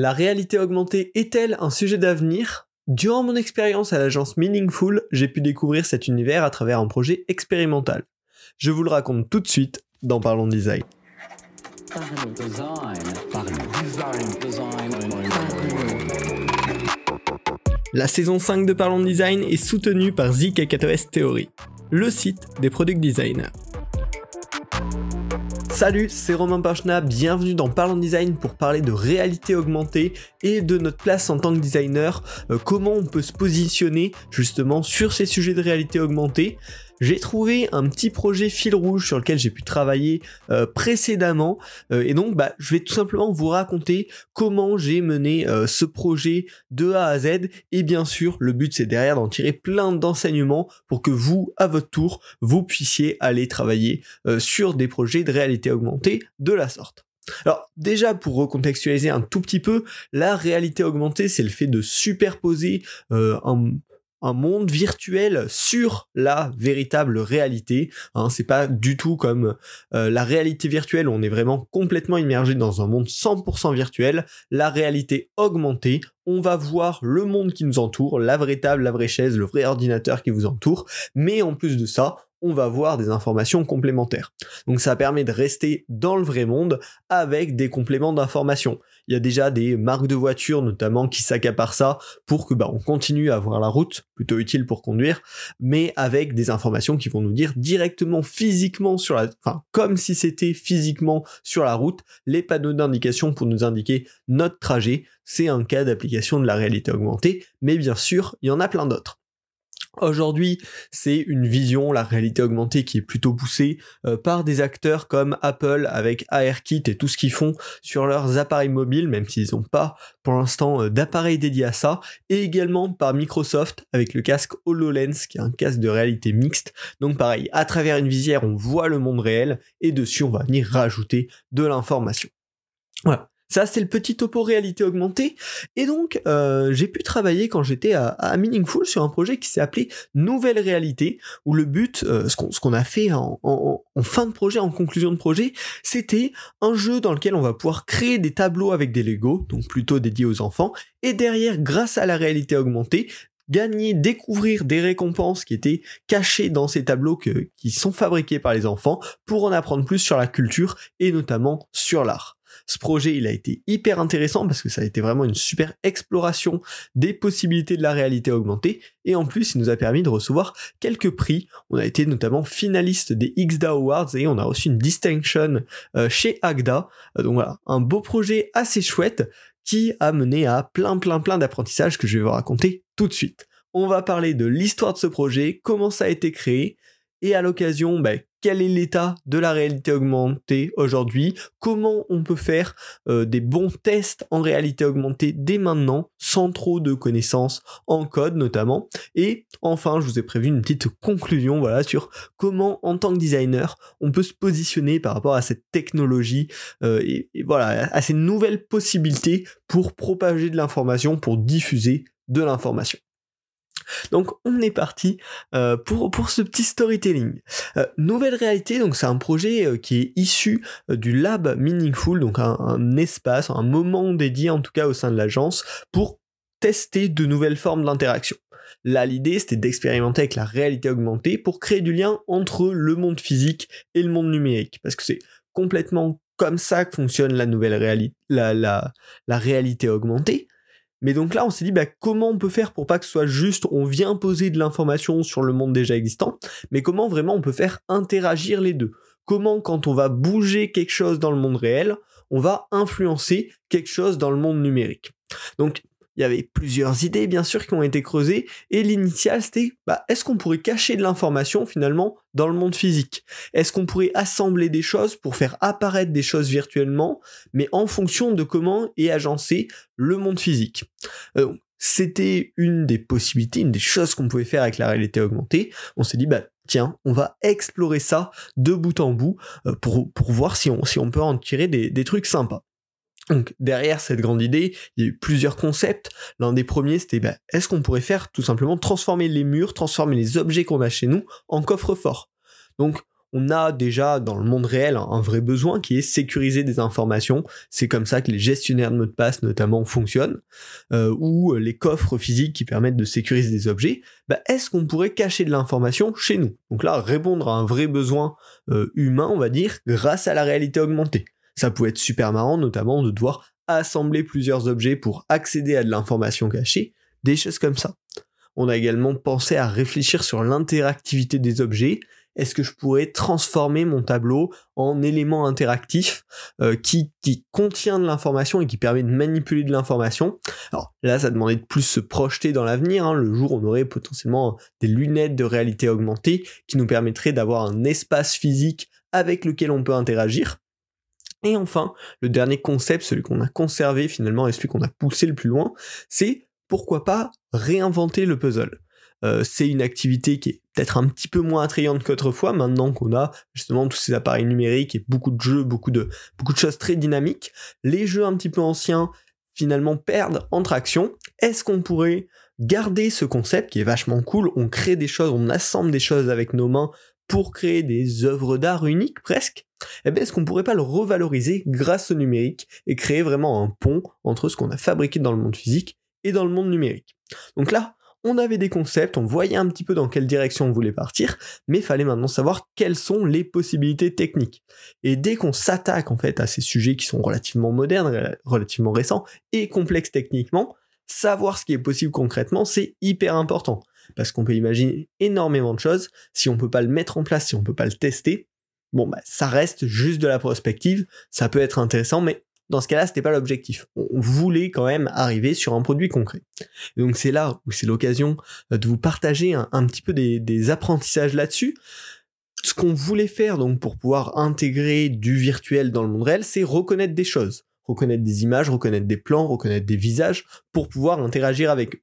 La réalité augmentée est-elle un sujet d'avenir? Durant mon expérience à l'agence Meaningful, j'ai pu découvrir cet univers à travers un projet expérimental. Je vous le raconte tout de suite dans Parlons Design. La saison 5 de Parlons Design est soutenue par ZK4S Theory, le site des product designers. Salut, c'est Romain Pachna, bienvenue dans Parlons Design pour parler de réalité augmentée et de notre place en tant que designer, euh, comment on peut se positionner justement sur ces sujets de réalité augmentée? J'ai trouvé un petit projet fil rouge sur lequel j'ai pu travailler euh, précédemment euh, et donc bah, je vais tout simplement vous raconter comment j'ai mené euh, ce projet de A à Z et bien sûr le but c'est derrière d'en tirer plein d'enseignements pour que vous à votre tour vous puissiez aller travailler sur des projets de réalité augmentée de la sorte. Alors déjà pour recontextualiser un tout petit peu, la réalité augmentée c'est le fait de superposer un, un monde virtuel sur la véritable réalité. Hein, c'est pas du tout comme euh, la réalité virtuelle on est vraiment complètement immergé dans un monde 100% virtuel. La réalité augmentée, on va voir le monde qui nous entoure, la vraie table, la vraie chaise, le vrai ordinateur qui vous entoure. Mais en plus de ça, on va voir des informations complémentaires. Donc ça permet de rester dans le vrai monde avec des compléments d'informations. Il y a déjà des marques de voitures notamment qui s'accaparent ça pour que bah, on continue à avoir la route, plutôt utile pour conduire, mais avec des informations qui vont nous dire directement physiquement sur la, enfin comme si c'était physiquement sur la route, les panneaux d'indication pour nous indiquer notre trajet. C'est un cas d'application de la réalité augmentée, mais bien sûr, il y en a plein d'autres. Aujourd'hui, c'est une vision, la réalité augmentée qui est plutôt poussée euh, par des acteurs comme Apple avec ARKit et tout ce qu'ils font sur leurs appareils mobiles, même s'ils n'ont pas pour l'instant euh, d'appareils dédiés à ça, et également par Microsoft avec le casque HoloLens qui est un casque de réalité mixte. Donc pareil, à travers une visière, on voit le monde réel et dessus on va venir rajouter de l'information. Voilà. Ça, c'est le petit topo réalité augmentée. Et donc, euh, j'ai pu travailler quand j'étais à, Meaningful sur un projet qui s'est appelé Nouvelle Réalité, où le but, euh, ce qu'on a fait en, fin de projet, en conclusion de projet, c'était un jeu dans lequel on va pouvoir créer des tableaux avec des Lego, donc plutôt dédiés aux enfants, et derrière, grâce à la réalité augmentée, gagner, découvrir des récompenses qui étaient cachées dans ces tableaux qui sont fabriqués par les enfants pour en apprendre plus sur la culture et notamment sur l'art. Ce projet, il a été hyper intéressant parce que ça a été vraiment une super exploration des possibilités de la réalité augmentée et en plus, il nous a permis de recevoir quelques prix. On a été notamment finaliste des XDA Awards et on a reçu une distinction euh, chez Agda. Euh, donc voilà, un beau projet assez chouette qui a mené à plein plein plein d'apprentissages que je vais vous raconter tout de suite. On va parler de l'histoire de ce projet, comment ça a été créé, et à l'occasion, bah, quel est l'état de la réalité augmentée aujourd'hui, comment on peut faire euh, des bons tests en réalité augmentée dès maintenant, sans trop de connaissances en code notamment? Et enfin, je vous ai prévu une petite conclusion voilà, sur comment en tant que designer, on peut se positionner par rapport à cette technologie euh, et voilà, à ces nouvelles possibilités pour propager de l'information, pour diffuser de l'information. Donc on est parti euh, pour, ce petit storytelling. Euh, nouvelle réalité, donc c'est un projet euh, qui est issu du lab Meaningful, donc un, espace, un moment dédié en tout cas au sein de l'agence pour tester de nouvelles formes d'interaction. Là, l'idée, c'était d'expérimenter avec la réalité augmentée pour créer du lien entre le monde physique et le monde numérique. Parce que c'est complètement comme ça que fonctionne la nouvelle réalité, la réalité augmentée. Mais donc là, on s'est dit, bah, comment on peut faire pour pas que ce soit juste, on vient poser de l'information sur le monde déjà existant, mais comment vraiment on peut faire interagir les deux? Comment, quand on va bouger quelque chose dans le monde réel, on va influencer quelque chose dans le monde numérique? Donc, il y avait plusieurs idées bien sûr qui ont été creusées et l'initial c'était bah, est-ce qu'on pourrait cacher de l'information finalement dans le monde physique? Est-ce qu'on pourrait assembler des choses pour faire apparaître des choses virtuellement mais en fonction de comment est agencé le monde physique? Euh, c'était une des possibilités, une des choses qu'on pouvait faire avec la réalité augmentée. On s'est dit, bah, tiens, on va explorer ça de bout en bout euh, pour, pour voir si on, si on peut en tirer des, des trucs sympas. Donc derrière cette grande idée, il y a eu plusieurs concepts. L'un des premiers, c'était bah, est-ce qu'on pourrait faire tout simplement transformer les murs, transformer les objets qu'on a chez nous en coffre-fort? Donc on a déjà dans le monde réel un vrai besoin qui est sécuriser des informations. C'est comme ça que les gestionnaires de mots de passe notamment fonctionnent, euh, ou les coffres physiques qui permettent de sécuriser des objets. Bah, est-ce qu'on pourrait cacher de l'information chez nous? Donc là, répondre à un vrai besoin euh, humain, on va dire, grâce à la réalité augmentée. Ça pouvait être super marrant, notamment de devoir assembler plusieurs objets pour accéder à de l'information cachée, des choses comme ça. On a également pensé à réfléchir sur l'interactivité des objets. Est-ce que je pourrais transformer mon tableau en élément interactif euh, qui, contient de l'information et qui permet de manipuler de l'information? Alors là, ça demandait de plus se projeter dans l'avenir. Hein. Le jour, on aurait potentiellement des lunettes de réalité augmentée qui nous permettraient d'avoir un espace physique avec lequel on peut interagir. Et enfin, le dernier concept, celui qu'on a conservé finalement et celui qu'on a poussé le plus loin, c'est pourquoi pas réinventer le puzzle. Euh, c'est une activité qui est peut-être un petit peu moins attrayante qu'autrefois, maintenant qu'on a justement tous ces appareils numériques et beaucoup de jeux, beaucoup de, beaucoup de choses très dynamiques. Les jeux un petit peu anciens, finalement, perdent en traction. Est-ce qu'on pourrait garder ce concept qui est vachement cool? On crée des choses, on assemble des choses avec nos mains pour créer des œuvres d'art uniques presque eh bien, est-ce qu'on pourrait pas le revaloriser grâce au numérique et créer vraiment un pont entre ce qu'on a fabriqué dans le monde physique et dans le monde numérique? Donc là, on avait des concepts, on voyait un petit peu dans quelle direction on voulait partir, mais il fallait maintenant savoir quelles sont les possibilités techniques. Et dès qu'on s'attaque en fait à ces sujets qui sont relativement modernes, relativement récents et complexes techniquement, savoir ce qui est possible concrètement, c'est hyper important. Parce qu'on peut imaginer énormément de choses, si on peut pas le mettre en place, si on peut pas le tester, bon bah ça reste juste de la prospective, ça peut être intéressant, mais dans ce cas-là, c'était pas l'objectif. On voulait quand même arriver sur un produit concret. donc c'est là où c'est l'occasion euh, de vous partager un, petit peu des, apprentissages là-dessus. Ce qu'on voulait faire donc pour pouvoir intégrer du virtuel dans le monde réel, c'est reconnaître des choses, reconnaître des images, reconnaître des plans, reconnaître des visages pour pouvoir interagir avec eux.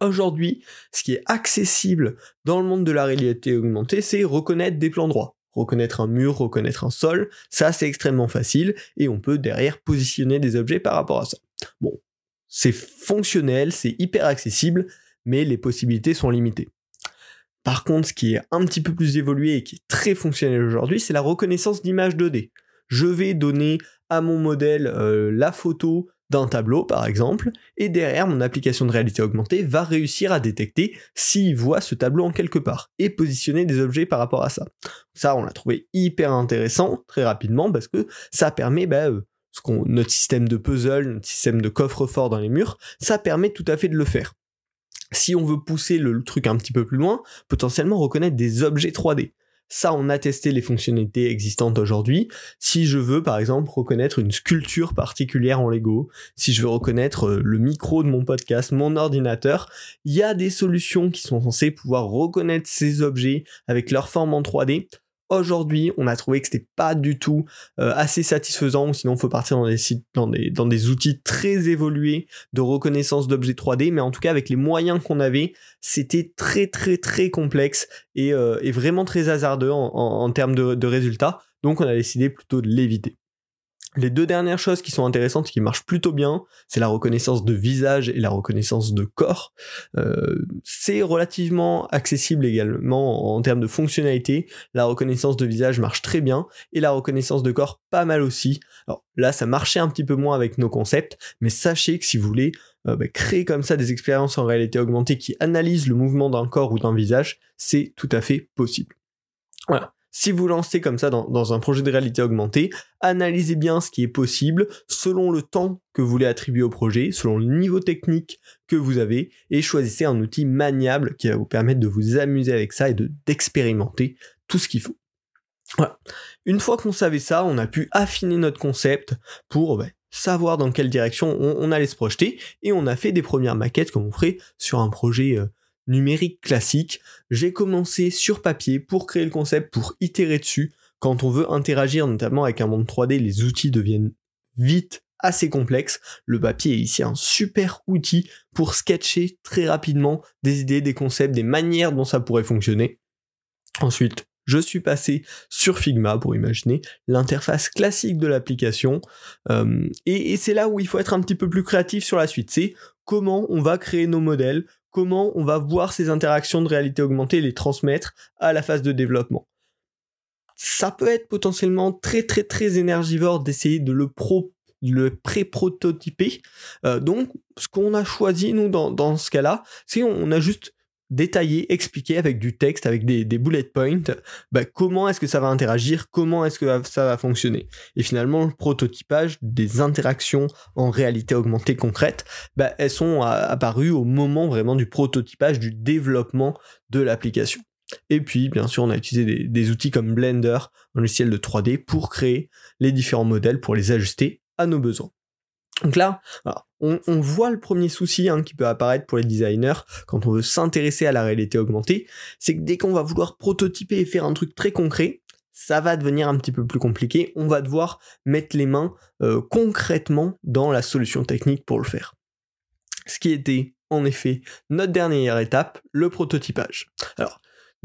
Aujourd'hui, ce qui est accessible dans le monde de la réalité augmentée, c'est reconnaître des plans droits reconnaître un mur, reconnaître un sol, ça c'est extrêmement facile et on peut derrière positionner des objets par rapport à ça. Bon, c'est fonctionnel, c'est hyper accessible, mais les possibilités sont limitées. Par contre, ce qui est un petit peu plus évolué et qui est très fonctionnel aujourd'hui, c'est la reconnaissance d'images 2D. Je vais donner à mon modèle euh, la photo d'un tableau par exemple, et derrière mon application de réalité augmentée va réussir à détecter s'il voit ce tableau en quelque part, et positionner des objets par rapport à ça. Ça, on l'a trouvé hyper intéressant très rapidement parce que ça permet bah, euh, ce qu'on, notre système de puzzle, notre système de coffre-fort dans les murs, ça permet tout à fait de le faire. Si on veut pousser le truc un petit peu plus loin, potentiellement reconnaître des objets 3D. Ça, on a testé les fonctionnalités existantes aujourd'hui. Si je veux, par exemple, reconnaître une sculpture particulière en Lego, si je veux reconnaître euh, le micro de mon podcast, mon ordinateur, il y a des solutions qui sont censées pouvoir reconnaître ces objets avec leur forme en 3D Aujourd'hui, on a trouvé que c'était pas du tout euh, assez satisfaisant, sinon il faut partir dans des dans des, outils très évolués de reconnaissance d'objets 3D, mais en tout cas avec les moyens qu'on avait, c'était très très très complexe et, euh, vraiment très hasardeux en, termes de résultats. Donc on a décidé plutôt de l'éviter. Les deux dernières choses qui sont intéressantes, qui marchent plutôt bien, c'est la reconnaissance de visage et la reconnaissance de corps. Euh, c'est relativement accessible également en termes de fonctionnalité. La reconnaissance de visage marche très bien et la reconnaissance de corps pas mal aussi. Alors là, ça marchait un petit peu moins avec nos concepts, mais sachez que si vous voulez euh, bah, créer comme ça des expériences en réalité augmentée qui analysent le mouvement d'un corps ou d'un visage, c'est tout à fait possible. Voilà. Si vous lancez comme ça dans, un projet de réalité augmentée, analysez bien ce qui est possible selon le temps que vous voulez attribuer au projet, selon le niveau technique que vous avez, et choisissez un outil maniable qui va vous permettre de vous amuser avec ça et d'expérimenter tout ce qu'il faut. Voilà. Une fois qu'on savait ça, on a pu affiner notre concept pour ben, savoir dans quelle direction on, allait se projeter, et on a fait des premières maquettes comme on ferait sur un projet euh, numérique classique. J'ai commencé sur papier pour créer le concept, pour itérer dessus. Quand on veut interagir notamment avec un monde 3D, les outils deviennent vite assez complexes. Le papier est ici un super outil pour sketcher très rapidement des idées, des concepts, des manières dont ça pourrait fonctionner. Ensuite, je suis passé sur Figma pour imaginer l'interface classique de l'application. Euh, et c'est là où il faut être un petit peu plus créatif sur la suite. C'est comment on va créer nos modèles, comment on va voir ces interactions de réalité augmentée et les transmettre à la phase de développement. ça peut être potentiellement très très très énergivore d'essayer de le pro le pré-prototyper. Euh, donc, ce qu'on a choisi, nous, dans, ce cas-là, c'est on a juste détaillé, expliqué avec du texte, avec des, bullet points, bah, comment est-ce que ça va interagir, comment est-ce que ça va fonctionner. Et finalement, le prototypage des interactions en réalité augmentée concrète, bah, elles sont apparues au moment vraiment du prototypage, du développement de l'application. Et puis, bien sûr, on a utilisé des, outils comme Blender, un logiciel de 3D, pour créer les différents modèles, pour les ajuster à nos besoins. Donc là, on, voit le premier souci hein, qui peut apparaître pour les designers quand on veut s'intéresser à la réalité augmentée, c'est que dès qu'on va vouloir prototyper et faire un truc très concret, ça va devenir un petit peu plus compliqué. On va devoir mettre les mains euh, concrètement dans la solution technique pour le faire. Ce qui était en effet notre dernière étape, le prototypage.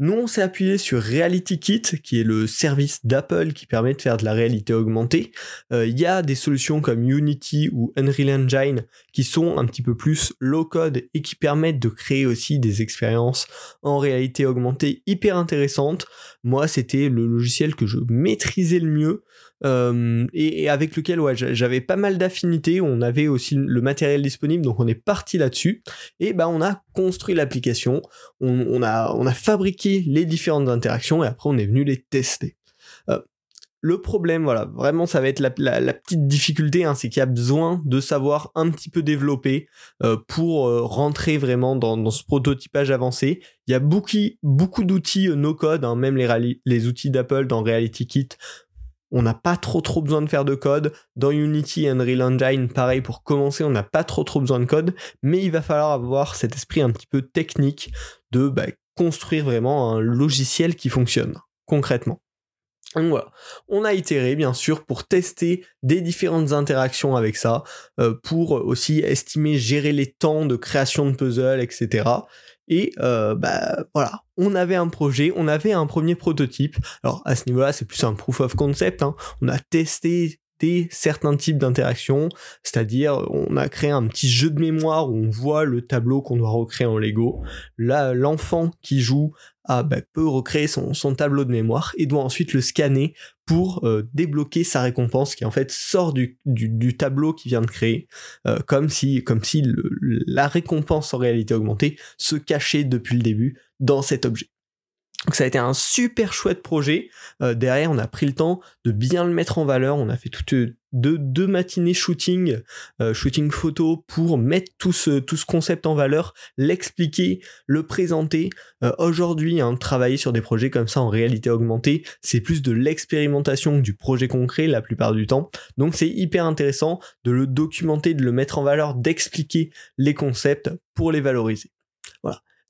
Nous, on s'est appuyé sur Reality Kit, qui est le service d'Apple qui permet de faire de la réalité augmentée. Euh, il y a des solutions comme Unity ou Unreal Engine qui sont un petit peu plus low code et qui permettent de créer aussi des expériences en réalité augmentée hyper intéressantes. Moi, c'était le logiciel que je maîtrisais le mieux. Euh, et, avec lequel j'avais pas mal d'affinités. On avait aussi le matériel disponible, donc on est parti là-dessus. Et bah on a construit l'application, on a fabriqué les différentes interactions et après on est venu les tester. Euh, le problème, voilà, vraiment, ça va être la, petite difficulté, hein, c'est qu'il y a besoin de savoir un petit peu développer euh, pour rentrer vraiment dans, ce prototypage avancé. Il y a beaucoup, beaucoup d'outils no-code, hein, même les, les outils d'Apple dans Reality Kit on n'a pas trop trop besoin de faire de code. Dans Unity et Unreal Engine, pareil, pour commencer, on n'a pas trop trop besoin de code, mais il va falloir avoir cet esprit un petit peu technique de bah, construire vraiment un logiciel qui fonctionne concrètement. Voilà, on a itéré bien sûr pour tester des différentes interactions avec ça, euh, pour aussi estimer, gérer les temps de création de puzzles, etc. Et euh, bah voilà, on avait un projet, on avait un premier prototype. Alors à ce niveau-là, c'est plus un proof of concept. Hein. On a testé certains types d'interactions, c'est-à-dire on a créé un petit jeu de mémoire où on voit le tableau qu'on doit recréer en Lego. Là, l'enfant qui joue ah, bah, peut recréer son, tableau de mémoire et doit ensuite le scanner pour euh, débloquer sa récompense qui en fait sort du, tableau qu'il vient de créer, euh, comme si, comme si la récompense en réalité augmentée se cachait depuis le début dans cet objet. Donc ça a été un super chouette projet. Euh, derrière, on a pris le temps de bien le mettre en valeur. On a fait toutes deux, deux matinées shooting, euh, shooting photo pour mettre tout ce, tout ce concept en valeur, l'expliquer, le présenter. Euh, aujourd'hui, hein, travailler sur des projets comme ça en réalité augmentée, c'est plus de l'expérimentation que du projet concret la plupart du temps. Donc c'est hyper intéressant de le documenter, de le mettre en valeur, d'expliquer les concepts pour les valoriser.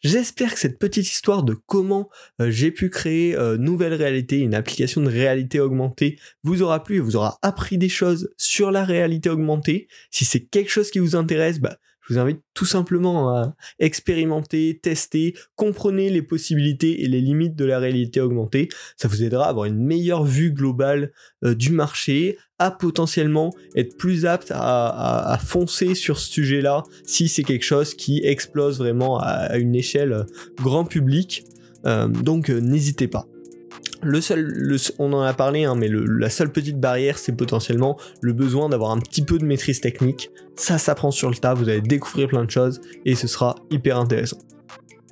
J'espère que cette petite histoire de comment euh, j'ai pu créer euh, Nouvelle Réalité, une application de réalité augmentée, vous aura plu et vous aura appris des choses sur la réalité augmentée. Si c'est quelque chose qui vous intéresse, bah, je vous invite tout simplement à expérimenter, tester, comprenez les possibilités et les limites de la réalité augmentée. Ça vous aidera à avoir une meilleure vue globale euh, du marché, à potentiellement être plus apte à, foncer sur ce sujet-là si c'est quelque chose qui explose vraiment à, une échelle euh, grand public. Euh, donc n'hésitez pas. Le seul, on en a parlé, hein, mais la seule petite barrière, c'est potentiellement le besoin d'avoir un petit peu de maîtrise technique. Ça s'apprend sur le tas, vous allez découvrir plein de choses et ce sera hyper intéressant.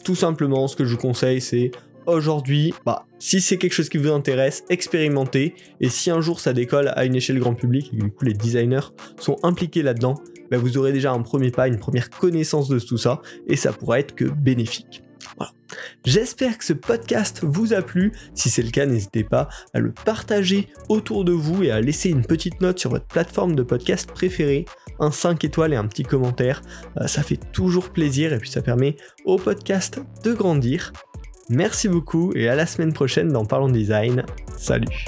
Tout simplement, ce que je vous conseille, c'est aujourd'hui, bah, si c'est quelque chose qui vous intéresse, expérimentez. Et si un jour ça décolle à une échelle grand public, et du coup les designers sont impliqués là-dedans, bah, vous aurez déjà un premier pas, une première connaissance de tout ça, et ça pourra être que bénéfique. J'espère que ce podcast vous a plu. Si c'est le cas, n'hésitez pas à le partager autour de vous et à laisser une petite note sur votre plateforme de podcast préférée, un 5 étoiles et un petit commentaire. Euh, ça fait toujours plaisir et puis ça permet au podcast de grandir. Merci beaucoup et à la semaine prochaine dans Parlons Design. Salut.